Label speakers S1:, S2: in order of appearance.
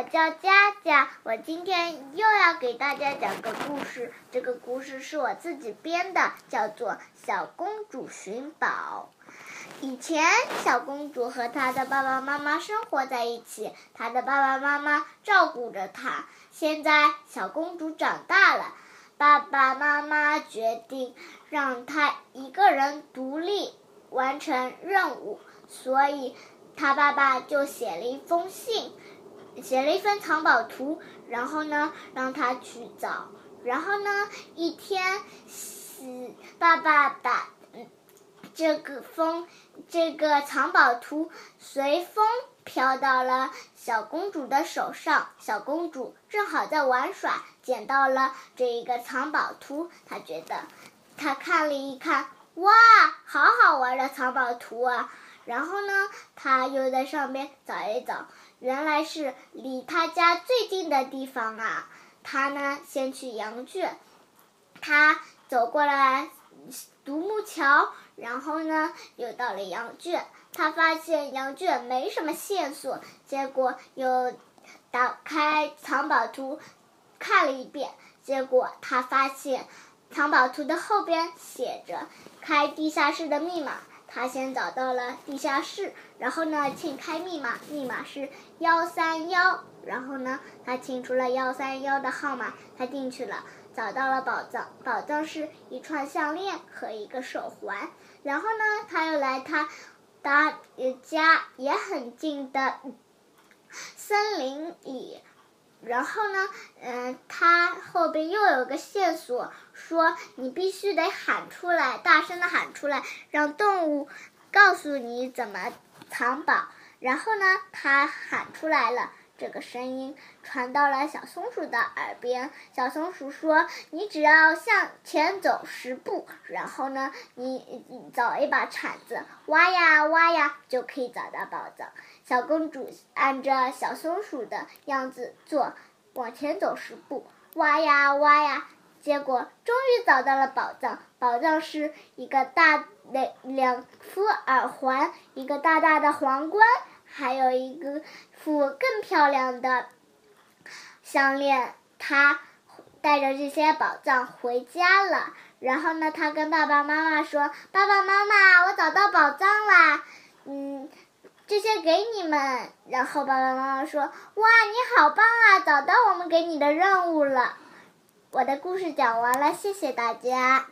S1: 我叫佳佳，我今天又要给大家讲个故事。这个故事是我自己编的，叫做《小公主寻宝》。以前，小公主和她的爸爸妈妈生活在一起，她的爸爸妈妈照顾着她。现在，小公主长大了，爸爸妈妈决定让她一个人独立完成任务，所以。他爸爸就写了一封信，写了一份藏宝图，然后呢，让他去找。然后呢，一天，爸爸把这个风这个藏宝图随风飘到了小公主的手上。小公主正好在玩耍，捡到了这一个藏宝图。她觉得，她看了一看，哇，好好玩的藏宝图啊！然后呢，他又在上面找一找，原来是离他家最近的地方啊。他呢，先去羊圈，他走过了独木桥，然后呢，又到了羊圈。他发现羊圈没什么线索，结果又打开藏宝图看了一遍，结果他发现藏宝图的后边写着“开地下室的密码”。他先找到了地下室，然后呢，请开密码，密码是幺三幺。然后呢，他清出了幺三幺的号码，他进去了，找到了宝藏，宝藏是一串项链和一个手环。然后呢，他又来他，他家也很近的森林里。然后呢，嗯，他后边又有个线索，说你必须得喊出来，大声的喊出来，让动物告诉你怎么藏宝。然后呢，他喊出来了，这个声音传到了小松鼠的耳边。小松鼠说：“你只要向前走十步，然后呢，你找一把铲子，挖呀挖呀，就可以找到宝藏。”小公主按着小松鼠的样子做，往前走十步，挖呀挖呀，结果终于找到了宝藏。宝藏是一个大的两副耳环，一个大大的皇冠，还有一个副更漂亮的项链。他带着这些宝藏回家了。然后呢，他跟爸爸妈妈说：“爸爸妈妈，我找到宝藏啦！”嗯。这些给你们，然后爸爸妈妈说：“哇，你好棒啊，找到我们给你的任务了。”我的故事讲完了，谢谢大家。